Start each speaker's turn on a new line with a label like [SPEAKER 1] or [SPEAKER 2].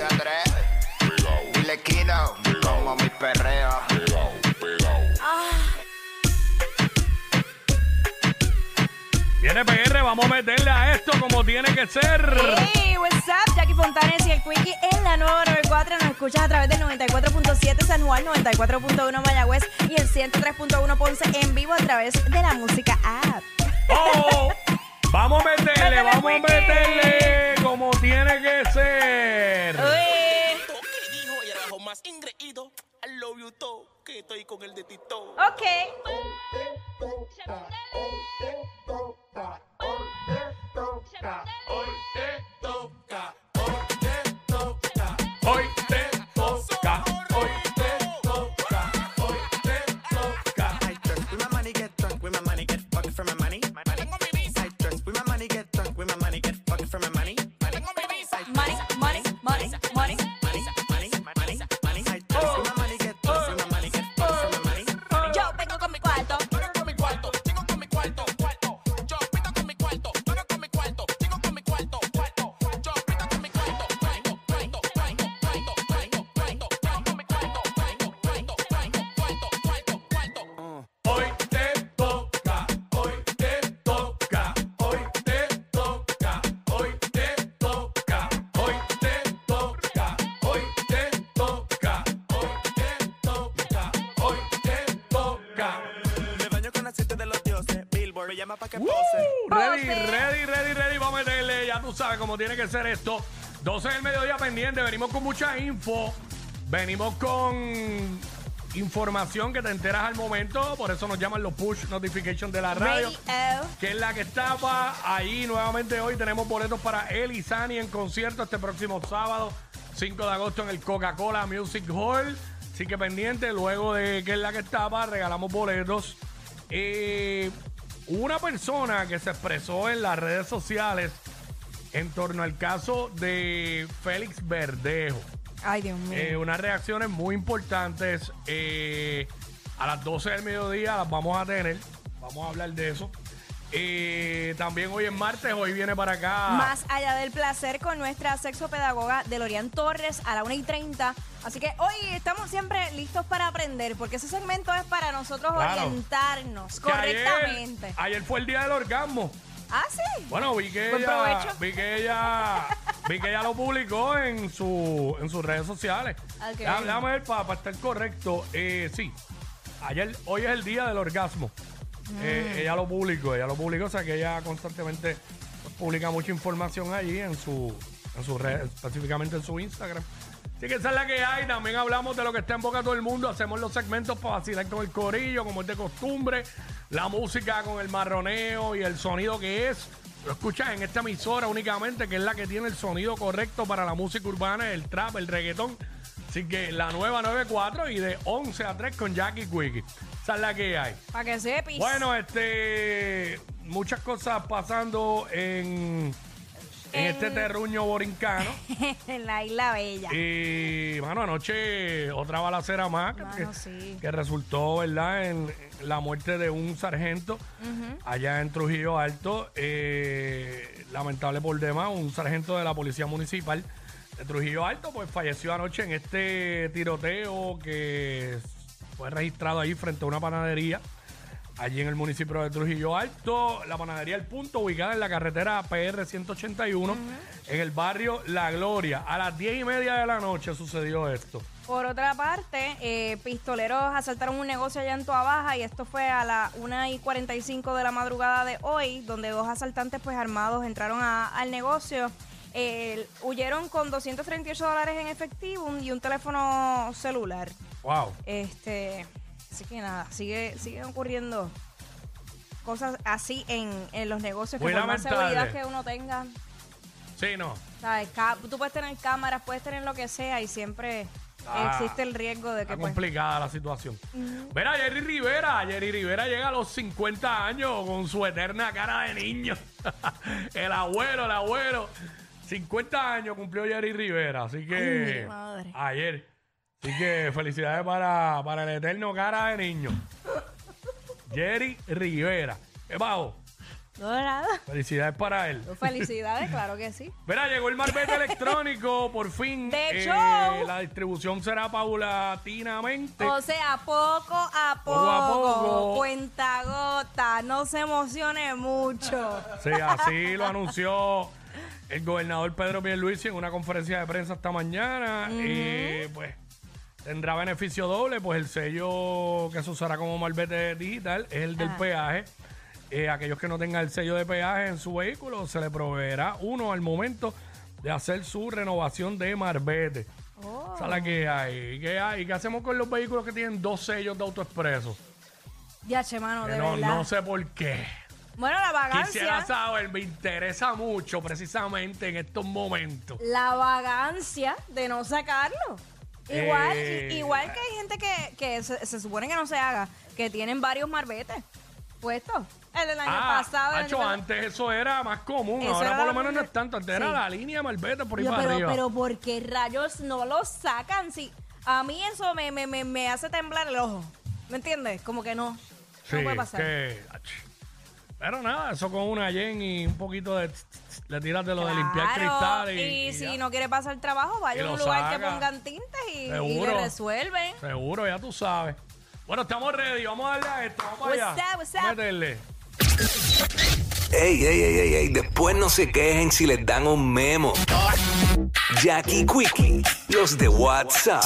[SPEAKER 1] A 3. Dile Kino. Como mi perreo.
[SPEAKER 2] Viene PR, vamos a meterle a esto como tiene que ser.
[SPEAKER 3] Hey, what's up? Jackie Fontanes y el Quickie en la nueva 94. Nos escuchas a través del 94.7 San Juan, 94.1 Mayagüez y el 103.1 Ponce en vivo a través de la música app.
[SPEAKER 2] Oh, vamos a meterle,
[SPEAKER 3] Métele,
[SPEAKER 2] vamos a
[SPEAKER 3] Wiki.
[SPEAKER 2] meterle como tiene que ser.
[SPEAKER 3] Uy,
[SPEAKER 4] que dijo y abajo más ingreído. I love you todo, que estoy con el de Tito.
[SPEAKER 3] ok.
[SPEAKER 5] De los dioses. Billboard me llama pa' que pose.
[SPEAKER 2] Ready, ready, ready, ready. Vamos a meterle. Ya tú sabes cómo tiene que ser esto. 12 del mediodía pendiente. Venimos con mucha info. Venimos con información que te enteras al momento. Por eso nos llaman los push notifications de la radio.
[SPEAKER 3] Radio.
[SPEAKER 2] Que es la que estaba ahí nuevamente hoy. Tenemos boletos para él y Sani en concierto este próximo sábado, 5 de agosto en el Coca-Cola Music Hall. Así que pendiente, luego de que es la que estaba, regalamos boletos. Eh, una persona que se expresó en las redes sociales en torno al caso de Félix Verdejo.
[SPEAKER 3] Ay, Dios mío.
[SPEAKER 2] Eh, unas reacciones muy importantes. eh, a las 12 del mediodía las vamos a tener. Vamos a hablar de eso. Eh, también hoy es martes, hoy viene para acá.
[SPEAKER 3] Más allá del placer con nuestra sexopedagoga Delorian Torres a la 1 y 30. Así que hoy estamos siempre listos para aprender, porque ese segmento es para nosotros
[SPEAKER 2] Claro.
[SPEAKER 3] orientarnos
[SPEAKER 2] que
[SPEAKER 3] correctamente.
[SPEAKER 2] Ayer, fue el día del orgasmo.
[SPEAKER 3] Ah, sí.
[SPEAKER 2] Bueno, vi que
[SPEAKER 3] Buen
[SPEAKER 2] ella,
[SPEAKER 3] provecho.
[SPEAKER 2] vi que ella, vi que ella lo publicó en su, en sus redes sociales.
[SPEAKER 3] Ok.
[SPEAKER 2] Déjame ver para estar correcto. Eh, sí, ayer, hoy es el día del orgasmo. Eh,
[SPEAKER 3] Mm.
[SPEAKER 2] ella lo publicó, ella lo publicó, o sea que ella constantemente publica mucha información allí en su, en su red, específicamente en su Instagram. Así que esa es la que hay. También hablamos de lo que está en boca de todo el mundo. Hacemos los segmentos para vacilar con el corillo, como es de costumbre. La música con el marroneo y el sonido que es. Lo escuchas en esta emisora únicamente, que es la que tiene el sonido correcto para la música urbana, el trap, el reggaetón. Así que la nueva 94 y de 11 a 3 con Jackie Quickie. Esa es la que hay.
[SPEAKER 3] Para que sepis.
[SPEAKER 2] Bueno, este, muchas cosas pasando en, en este terruño borincano.
[SPEAKER 3] en la Isla Bella.
[SPEAKER 2] Y, mano, anoche otra balacera más que,
[SPEAKER 3] Mano, sí.
[SPEAKER 2] que resultó, ¿verdad?, en la muerte de un sargento allá en Trujillo Alto. Eh, lamentable por demás, un sargento de la Policía Municipal de Trujillo Alto, pues falleció anoche en este tiroteo que fue registrado ahí frente a una panadería. Allí en el municipio de Trujillo Alto, la panadería El Punto, ubicada en la carretera PR 181, en el barrio La Gloria. A las 10 y media de la noche sucedió esto.
[SPEAKER 3] Por otra parte, eh, pistoleros asaltaron un negocio allá en Toa Baja y esto fue a las 1 y 45 de la madrugada de hoy, donde dos asaltantes pues armados entraron a- al negocio. Eh, huyeron con 238 dólares en efectivo y un teléfono celular.
[SPEAKER 2] Wow.
[SPEAKER 3] Este, así que nada, sigue, siguen ocurriendo cosas así en, en los negocios
[SPEAKER 2] Muy
[SPEAKER 3] que por más
[SPEAKER 2] lamentable.
[SPEAKER 3] seguridad que uno tenga,
[SPEAKER 2] Sí, no.
[SPEAKER 3] ¿sabes? Ca- tú puedes tener cámaras, puedes tener lo que sea y siempre
[SPEAKER 2] Ah,
[SPEAKER 3] existe el riesgo de que
[SPEAKER 2] Está
[SPEAKER 3] pues,
[SPEAKER 2] complicada la situación. Verá, Jerry Rivera. Jerry Rivera llega a los 50 años con su eterna cara de niño. el abuelo, el abuelo. 50 años cumplió Jerry Rivera. Así que.
[SPEAKER 3] Ay, mi madre.
[SPEAKER 2] Ayer. Así que felicidades para, para el eterno cara de niño. Jerry Rivera. ¿Qué bajo?
[SPEAKER 3] No, nada.
[SPEAKER 2] Felicidades para él.
[SPEAKER 3] Felicidades, claro que sí.
[SPEAKER 2] Verá, llegó el marbete electrónico, por fin.
[SPEAKER 3] De
[SPEAKER 2] Eh,
[SPEAKER 3] hecho.
[SPEAKER 2] La distribución será paulatinamente.
[SPEAKER 3] O sea, poco a poco,
[SPEAKER 2] Poco a poco.
[SPEAKER 3] cuenta gota, no se emocione mucho.
[SPEAKER 2] Sí, así lo anunció el gobernador Pedro Pierluisi en una conferencia de prensa esta mañana. Y pues tendrá beneficio doble, pues el sello que se usará como malvete digital es el del peaje. Eh, aquellos que no tengan el sello de peaje en su vehículo, se le proveerá uno al momento de hacer su renovación de marbete.
[SPEAKER 3] Oh.
[SPEAKER 2] La que hay. ¿Qué hay? ¿Qué hacemos con los vehículos que tienen dos sellos de autoexpreso?
[SPEAKER 3] Ya, che, mano, de
[SPEAKER 2] no,
[SPEAKER 3] verdad.
[SPEAKER 2] no sé por qué.
[SPEAKER 3] Bueno, la
[SPEAKER 2] Quisiera
[SPEAKER 3] vagancia,
[SPEAKER 2] saber, me interesa mucho precisamente en estos momentos.
[SPEAKER 3] la vagancia de no sacarlo. Igual,
[SPEAKER 2] Eh.
[SPEAKER 3] igual que hay gente que, que se, se supone que no se haga, que tienen varios marbetes puestos. El del año
[SPEAKER 2] ah,
[SPEAKER 3] pasado. año pasado.
[SPEAKER 2] antes eso era más común,
[SPEAKER 3] Eso
[SPEAKER 2] ahora por lo menos no es tanto. Antes era la línea Malvete por ahí
[SPEAKER 3] Yo,
[SPEAKER 2] para
[SPEAKER 3] pero,
[SPEAKER 2] arriba.
[SPEAKER 3] pero ¿por qué rayos no lo sacan? Si a mí eso me, me, me, me hace temblar el ojo. ¿Me entiendes? Como que no.
[SPEAKER 2] sí,
[SPEAKER 3] no puede pasar.
[SPEAKER 2] que-. Pero nada, eso con una yen y un poquito de... tss, tss, le tiras de lo de limpiar
[SPEAKER 3] Claro,
[SPEAKER 2] cristales.
[SPEAKER 3] Y,
[SPEAKER 2] Y, y
[SPEAKER 3] si
[SPEAKER 2] ya.
[SPEAKER 3] no quiere pasar trabajo, vaya
[SPEAKER 2] Y
[SPEAKER 3] a un
[SPEAKER 2] lo
[SPEAKER 3] lugar que
[SPEAKER 2] saca.
[SPEAKER 3] pongan tintes y, y
[SPEAKER 2] Seguro.
[SPEAKER 3] le resuelven.
[SPEAKER 2] Seguro, ya tú sabes. Bueno, estamos ready. Vamos a darle a esto. Vamos
[SPEAKER 3] What's
[SPEAKER 2] allá.
[SPEAKER 3] up, what's.
[SPEAKER 6] Ey, ey, ey, ey, ey, después no se quejen si les dan un memo. Jackie Quickie, los de WhatsApp.